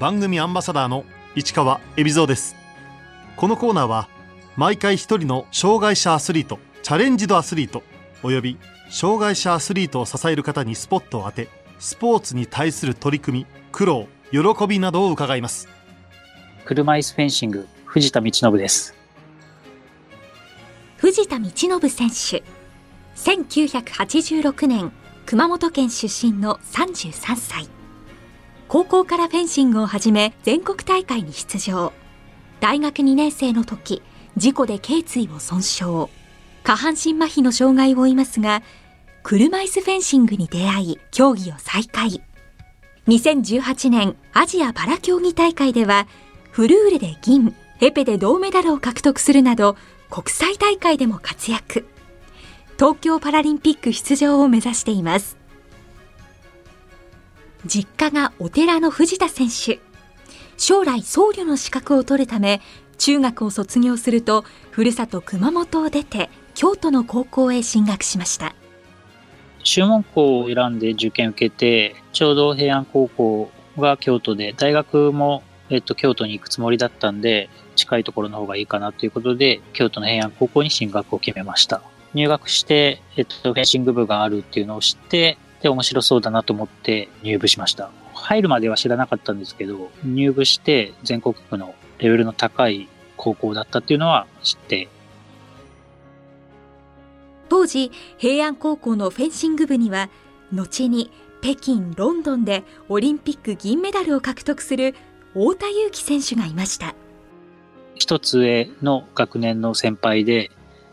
番組アンバサダーの市川恵比蔵です。このコーナーは毎回一人の障害者アスリートチャレンジドアスリートおよび障害者アスリートを支える方にスポットを当てスポーツに対する取り組み苦労喜びなどを伺います。車椅子フェンシング藤田道信です。藤田道信選手。1986年熊本県出身の33歳高校からフェンシングを始め全国大会に出場。大学2年生の時事故で頸椎を損傷。下半身麻痺の障害を負いますが車椅子フェンシングに出会い競技を再開。2018年アジアパラ競技大会ではフルーレで銀エペで銅メダルを獲得するなど国際大会でも活躍。東京パラリンピック出場を目指しています。実家がお寺の藤田選手。将来僧侶の資格を取るため中学を卒業するとふるさと熊本を出て京都の高校へ進学しました。修門校を選んで受験受けてちょうど平安高校が京都で大学も、えっと、京都に行くつもりだったんで近いところの方がいいかなということで京都の平安高校に進学を決めました。入学して、えっと、フェンシング部があるっていうのを知ってで面白そうだなと思って入部しました。入るまでは知らなかったんですけど入部して全国区のレベルの高い高校だったっていうのは知って。当時平安高校のフェンシング部には後に北京ロンドンでオリンピック銀メダルを獲得する太田祐樹選手がいました。一つ上の学年の先輩で、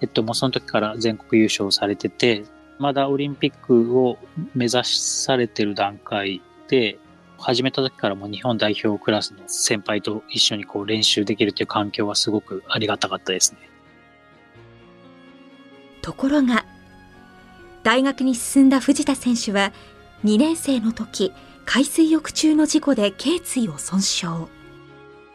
えっと、もうその時から全国優勝されててまだオリンピックを目指されてる段階で始めた時からも日本代表クラスの先輩と一緒にこう練習できるという環境はすごくありがたかったですね。ところが大学に進んだ藤田選手は2年生の時海水浴中の事故で頸椎を損傷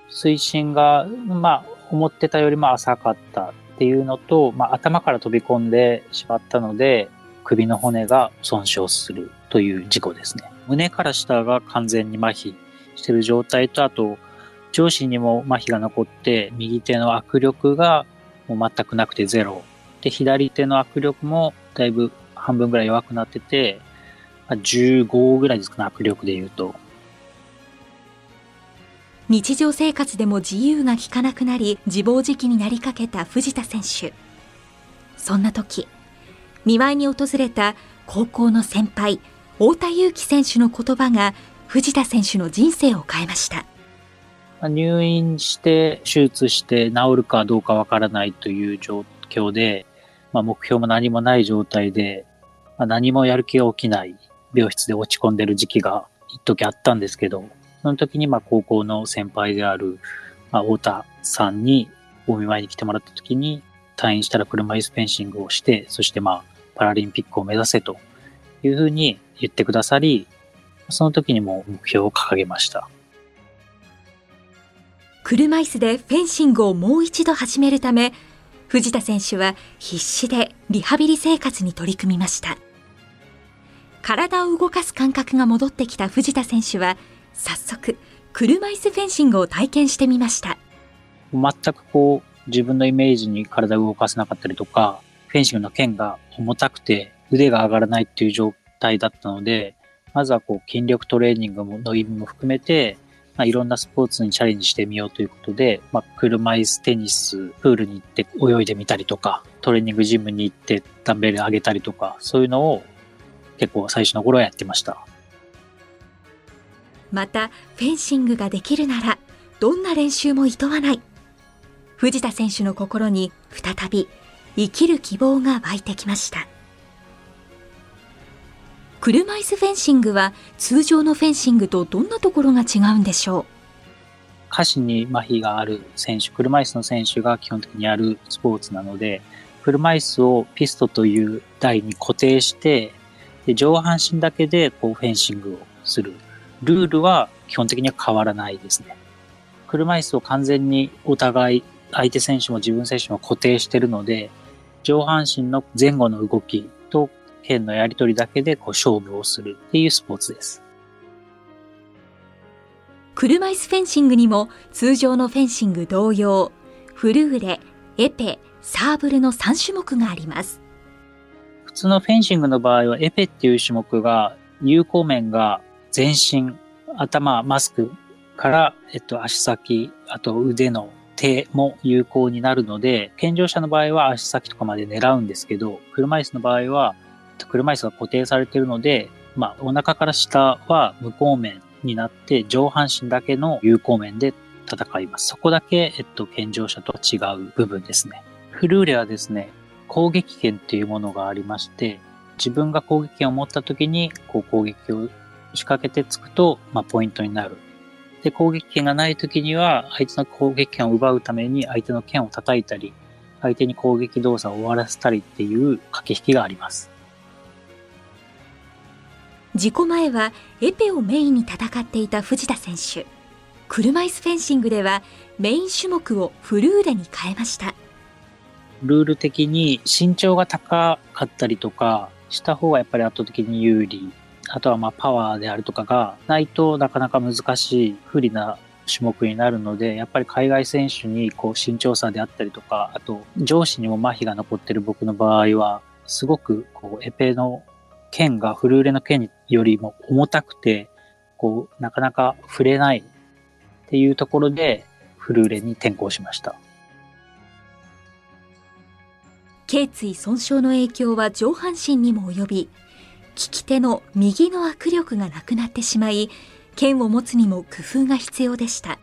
水深がまあ思ってたよりも浅かったっていうのと、まあ、頭から飛び込んでしまったので首の骨が損傷するという事故ですね胸から下が完全に麻痺してる状態とあと上肢にも麻痺が残って右手の握力がもう全くなくてゼロで、左手の握力もだいぶ半分ぐらい弱くなってて、15ぐらいですかね、握力で言うと。日常生活でも自由が利かなくなり、自暴自棄になりかけた藤田選手。そんな時、見舞いに訪れた高校の先輩、太田祐樹選手の言葉が藤田選手の人生を変えました。入院して手術して治るかどうかわからないという状況で、まあ、目標も何もない状態で、まあ、何もやる気が起きない病室で落ち込んでる時期が一時あったんですけど、その時にまあ高校の先輩である、太田さんにお見舞いに来てもらった時に退院したら車椅子フェンシングをして、そしてまあパラリンピックを目指せというふうに言ってくださり、その時にも目標を掲げました。車椅子でフェンシングをもう一度始めるため、藤田選手は必死でリハビリ生活に取り組みました体を動かす感覚が戻ってきた藤田選手は早速車椅子フェンシングを体験してみました全くこう自分のイメージに体を動かせなかったりとかフェンシングの剣が重たくて腕が上がらないっていう状態だったのでまずはこう筋力トレーニングの意味も含めてまあ、いろんなスポーツにチャレンジしてみようということで、まあ、車椅子テニス、プールに行って泳いでみたりとか、トレーニングジムに行ってダンベル上げたりとか、そういうのを結構最初の頃はやってました。また、フェンシングができるなら、どんな練習も厭わない。藤田選手の心に再び生きる希望が湧いてきました。車椅子フェンシングは通常のフェンシングとどんなところが違うんでしょう？下肢に麻痺がある選手、車椅子の選手が基本的にやるスポーツなので、車椅子をピストという台に固定して、で上半身だけでこうフェンシングをする。ルールは基本的には変わらないですね。車椅子を完全にお互い、相手選手も自分選手も固定してるので、上半身の前後の動きと剣のやり取りだけでこう勝負をするっていうスポーツです。車椅子フェンシングにも通常のフェンシング同様、フルーレ、エペ、サーブルの3種目があります。普通のフェンシングの場合はエペっていう種目が有効面が全身、頭、マスクから、えっと、足先、あと腕の手も有効になるので、健常者の場合は足先とかまで狙うんですけど、車椅子の場合は、車椅子が固定されているので、まあ、お腹から下は無効面になって、上半身だけの有効面で戦います。そこだけ、えっと、健常者とは違う部分ですね。フルーレはですね、攻撃権っていうものがありまして、自分が攻撃権を持った時に、こう攻撃を仕掛けてつくと、まあ、ポイントになるで、攻撃権がない時には、相手の攻撃権を奪うために相手の剣を叩いたり、相手に攻撃動作を終わらせたりっていう駆け引きがあります。事故前はエペをメインに戦っていた藤田選手。車椅子フェンシングではメイン種目をフルーレに変えました。ルール的に身長が高かったりとかした方がやっぱり圧倒的に有利あとはまあパワーであるとかがないとなかなか難しい不利な種目になるので、やっぱり海外選手にこう身長差であったりとか、あと上司にも麻痺が残ってる僕の場合は、すごくこうエペの剣がフルーレの剣よりも重たくて、こうなかなか触れないっていうところでフルーレに転向しました。頸椎損傷の影響は上半身にも及び、き手の右の握力がなくなってしまい、剣を持つにも工夫が必要でした。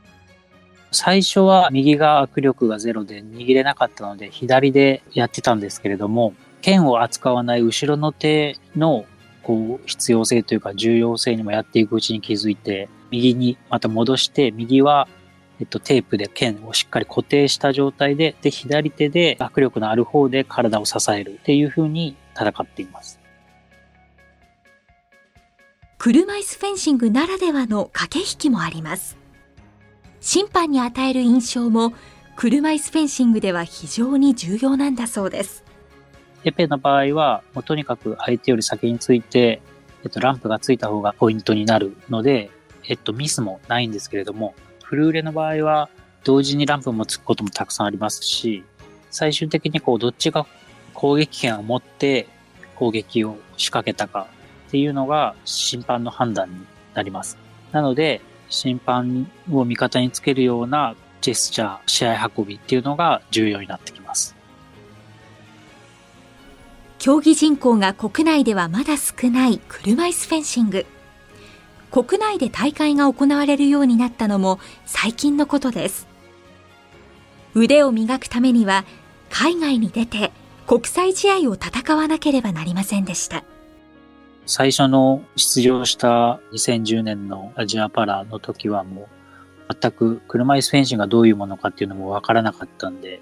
最初は右が握力がゼロで握れなかったので左でやってたんですけれども、剣を扱わない後ろの手のこう必要性というか重要性にもやっていくうちに気づいて、右にまた戻して、右はえっと、テープで剣をしっかり固定した状態で、で、左手で握力のある方で体を支えるっていう風に戦っています。車椅子フェンシングならではの駆け引きもあります。審判に与える印象も車椅子フェンシングでは非常に重要なんだそうです。エペの場合は、もうとにかく相手より先について、えっと、ランプがついた方がポイントになるので、えっと、ミスもないんですけれども、フルーレの場合は、同時にランプもつくこともたくさんありますし、最終的にこう、どっちが攻撃権を持って攻撃を仕掛けたかっていうのが審判の判断になります。なので、審判を味方につけるようなジェスチャー、試合運びっていうのが重要になってきます。競技人口が国内ではまだ少ない車椅子フェンシング。国内で大会が行われるようになったのも最近のことです。腕を磨くためには海外に出て国際試合を戦わなければなりませんでした。最初の出場した2010年のアジアパラの時はもう全く車椅子フェンシングがどういうものかっていうのもわからなかったんで、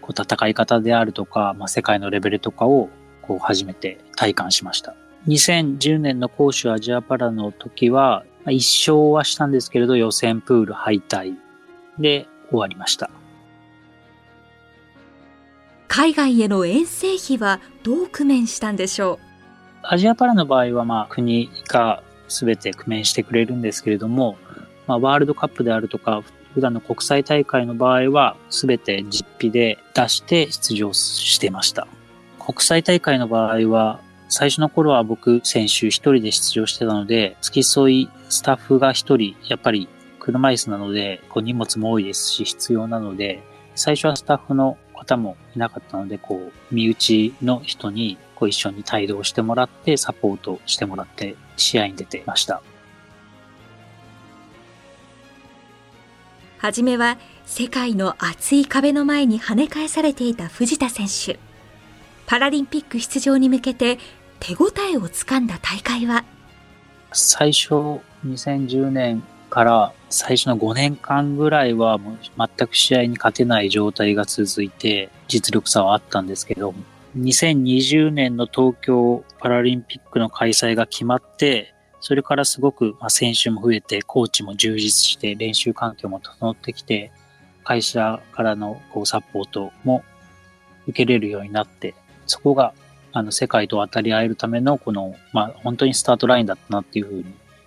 こう戦い方であるとか、まあ、世界のレベルとかをこう初めて体感しました。2010年の杭州アジアパラの時は、まあ、一勝はしたんですけれど予選プール敗退で終わりました。海外への遠征費はどう工面したんでしょう？アジアパラの場合は、まあ、国が全て工面してくれるんですけれども、まあ、ワールドカップであるとか、普段の国際大会の場合は、全て実費で出して出場してました。国際大会の場合は、最初の頃は僕、選手一人で出場してたので、付き添いスタッフが一人、やっぱり車椅子なので、こう荷物も多いですし、必要なので、最初はスタッフの方もいなかったので、こう、身内の人にこう一緒に帯同してもらって、サポートしてもらって、試合に出てました。はじめは世界の厚い壁の前に跳ね返されていた藤田選手。パラリンピック出場に向けて手応えをつかんだ大会は？最初2010年から最初の5年間ぐらいはもう全く試合に勝てない状態が続いて実力差はあったんですけど2020年の東京パラリンピックの開催が決まって、それからすごく、選手も増えて、コーチも充実して、練習環境も整ってきて、会社からのこうサポートも受けれるようになって、そこがあの世界と渡り合えるためのこの、まあ、本当にスタートラインだったなっていうふうに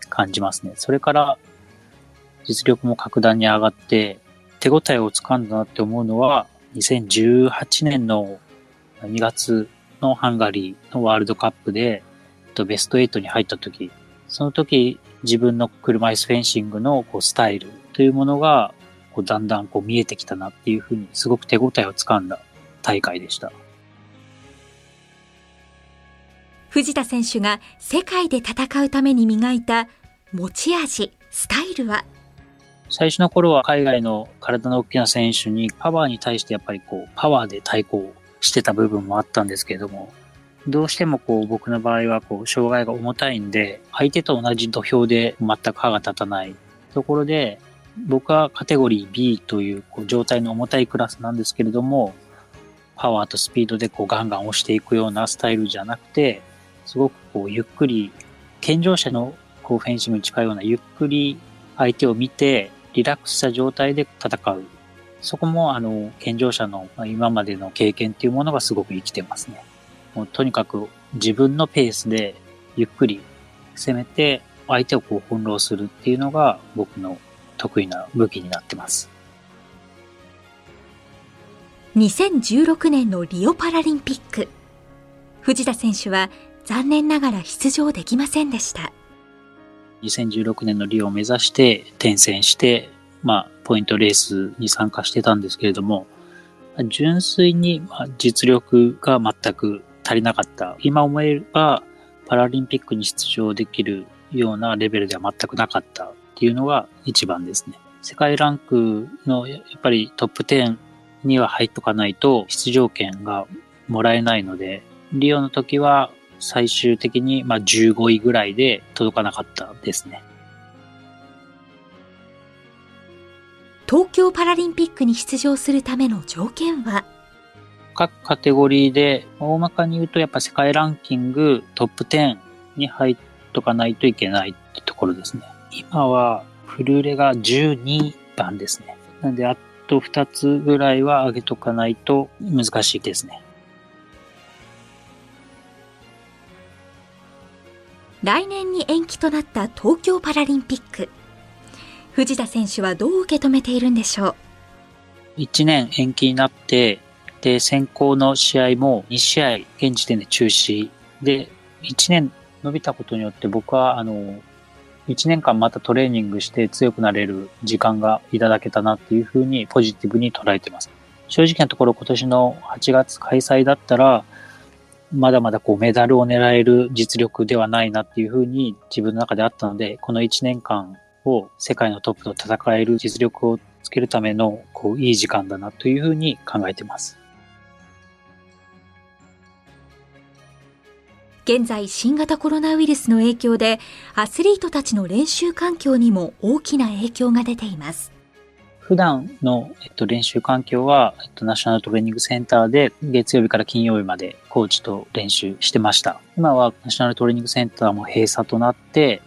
感じますね。それから実力も格段に上がって、手応えをつかんだなって思うのは、2018年の2月のハンガリーのワールドカップで、ベスト8に入った時、その時自分の車椅子フェンシングのこうスタイルというものがだんだんこう見えてきたなっていうふうにすごく手応えをつかんだ大会でした。藤田選手が世界で戦うために磨いた持ち味、スタイルは？最初の頃は海外の体の大きな選手にパワーに対してやっぱりこうパワーで対抗してた部分もあったんですけれども、どうしてもこう僕の場合はこう障害が重たいんで、相手と同じ土俵で全く歯が立たない。ところで、僕はカテゴリー B というこう状態の重たいクラスなんですけれども、パワーとスピードでこうガンガン押していくようなスタイルじゃなくて、すごくこうゆっくり、健常者のこうフェンシングに近いようなゆっくり相手を見て、リラックスした状態で戦う。そこも、あの、健常者の今までの経験っていうものがすごく生きてますね。もうとにかく自分のペースでゆっくり攻めて相手をこう翻弄するっていうのが僕の得意な武器になってます。2016年のリオパラリンピック。藤田選手は残念ながら出場できませんでした。2016年のリオを目指して転戦して、まあ、ポイントレースに参加してたんですけれども、純粋に実力が全く足りなかった。今思えば、パラリンピックに出場できるようなレベルでは全くなかったっていうのが一番ですね。世界ランクのやっぱりトップ10には入っとかないと出場権がもらえないので、リオの時は最終的にまあ15位ぐらいで届かなかったですね。東京パラリンピックに出場するための条件は？各カテゴリーで大まかに言うとやっぱ世界ランキングトップ10に入っとかないといけないってところですね。今はフルーレが12番ですね。なんであと2つぐらいは上げとかないと難しいですね。来年に延期となった東京パラリンピック。藤田選手はどう受け止めているんでしょう ?1 年延期になって、で、先行の試合も2試合現時点で中止で、1年伸びたことによって僕は、あの、1年間またトレーニングして強くなれる時間がいただけたなっていうふうにポジティブに捉えてます。正直なところ今年の8月開催だったら、まだまだこうメダルを狙える実力ではないなっていうふうに自分の中であったので、この1年間を世界のトップと戦える実力をつけるためのこういい時間だなというふうに考えてます。現在新型コロナウイルスの影響でアスリートたちの練習環境にも大きな影響が出ています。普段の、えっと、練習環境は、えっと、ナショナルトレーニングセンターで月曜日から金曜日までコーチと練習してました。今はナショナルトレーニングセンターも閉鎖となって、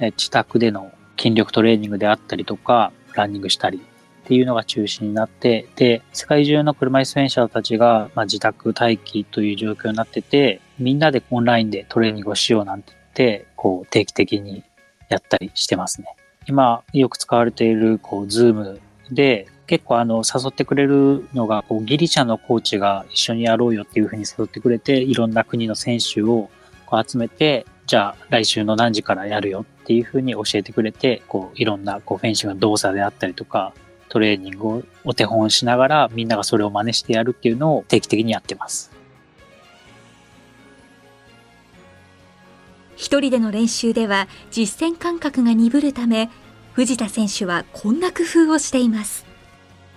え自宅での筋力トレーニングであったりとか、ランニングしたりっていうのが中心になって、で、世界中の車椅子フェンシャーたちが、まあ、自宅待機という状況になってて、みんなでオンラインでトレーニングをしようなんて言って、こう定期的にやったりしてますね。今よく使われている、こう、 Zoom で、結構あの、誘ってくれるのが、こう、ギリシャのコーチが一緒にやろうよっていうふうに誘ってくれて、いろんな国の選手をこう集めて、じゃあ来週の何時からやるよっていうふうに教えてくれて、こう、いろんなこうフェンシングの動作であったりとか、トレーニングをお手本しながらみんながそれを真似してやるっていうのを定期的にやってます。一人での練習では実践感覚が鈍るため藤田選手はこんな工夫をしています。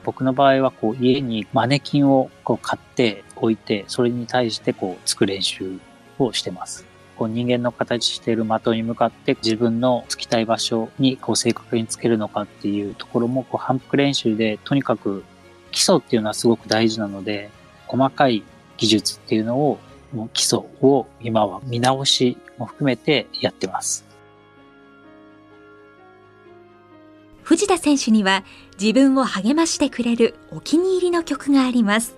僕の場合はこう家にマネキンをこう買っておいて、それに対してこうつく練習をしてます。こう人間の形している的に向かって自分のつきたい場所にこう正確につけるのかっていうところもこう反復練習でとにかく基礎っていうのはすごく大事なので、細かい技術っていうのを、もう基礎を今は見直しも含めてやってます。藤田選手には自分を励ましてくれるお気に入りの曲があります。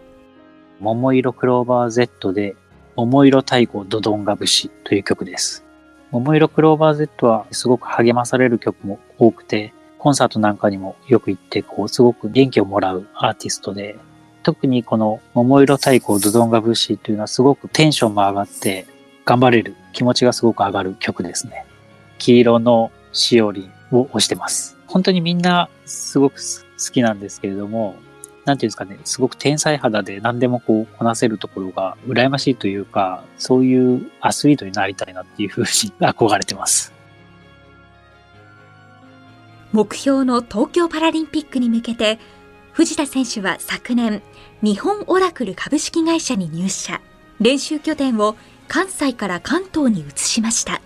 桃色クローバー Z で桃色太鼓ドドンガ節という曲です。桃色クローバー Z はすごく励まされる曲も多くて、コンサートなんかにもよく行って、こう、すごく元気をもらうアーティストで、特にこの桃色太鼓ドドンガブシというのはすごくテンションも上がって頑張れる気持ちがすごく上がる曲ですね。黄色のしおりを押してます。本当にみんなすごく好きなんですけれども、なんていうんですかね、すごく天才肌で何でもこうこなせるところが羨ましいというか、そういうアスリートになりたいなっていうふうに憧れてます。目標の東京パラリンピックに向けて、藤田選手は昨年、日本オラクル株式会社に入社。練習拠点を関西から関東に移しました。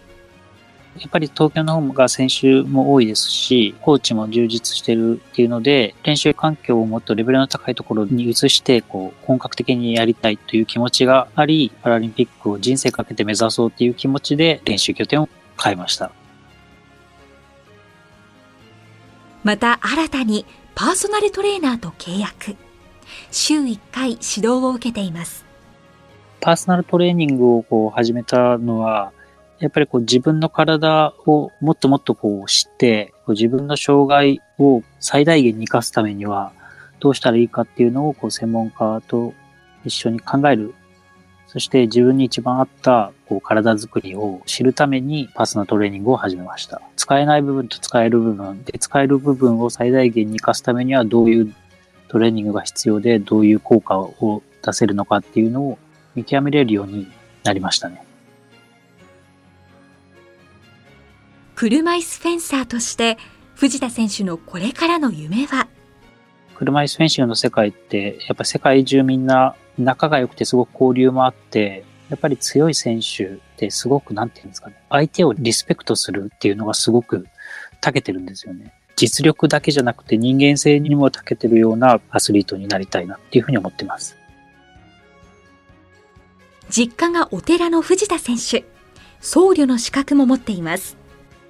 やっぱり東京の方が選手も多いですし、コーチも充実してるっていうので、練習環境をもっとレベルの高いところに移して、こう、本格的にやりたいという気持ちがあり、パラリンピックを人生かけて目指そうっていう気持ちで練習拠点を変えました。また新たにパーソナルトレーナーと契約。週1回指導を受けています。パーソナルトレーニングをこう始めたのは、やっぱりこう自分の体をもっともっとこう知って、こう自分の障害を最大限に活かすためにはどうしたらいいかっていうのをこう専門家と一緒に考える。そして自分に一番合ったこう体づくりを知るためにパーソナルトレーニングを始めました。使えない部分と使える部分で使える部分を最大限に活かすためにはどういうトレーニングが必要でどういう効果を出せるのかっていうのを見極めれるようになりましたね。車椅子フェンサーとして藤田選手のこれからの夢は？車椅子フェンシングの世界ってやっぱ世界中みんな仲が良くてすごく交流もあってやっぱり強い選手ってすごくなんていうんですかね相手をリスペクトするっていうのがすごく長けてるんですよね。実力だけじゃなくて人間性にも長けてるようなアスリートになりたいなっていうふうに思ってます。実家がお寺の藤田選手。僧侶の資格も持っています。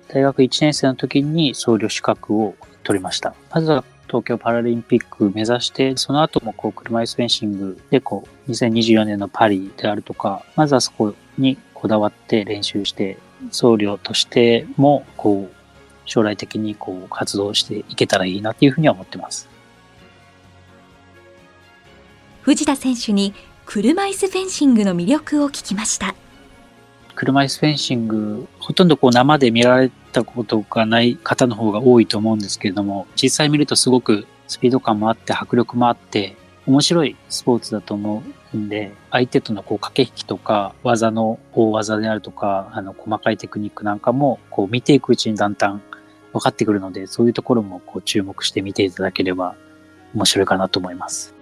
大学1年生の時に僧侶資格を取りました。まずは東京パラリンピック目指して、その後もこう車椅子フェンシングでこう2024年のパリであるとか、まずはそこにこだわって練習して、僧侶としてもこう将来的にこう活動していけたらいいなっていうふうには思ってます。藤田選手に車椅子フェンシングの魅力を聞きました。車椅子フェンシング、ほとんどこう生で見られたことがない方の方が多いと思うんですけれども、実際見るとすごくスピード感もあって、迫力もあって、面白いスポーツだと思うんで、相手とのこう駆け引きとか、技の大技であるとか、あの、細かいテクニックなんかも、こう見ていくうちにだんだん分かってくるので、そういうところもこう注目して見ていただければ面白いかなと思います。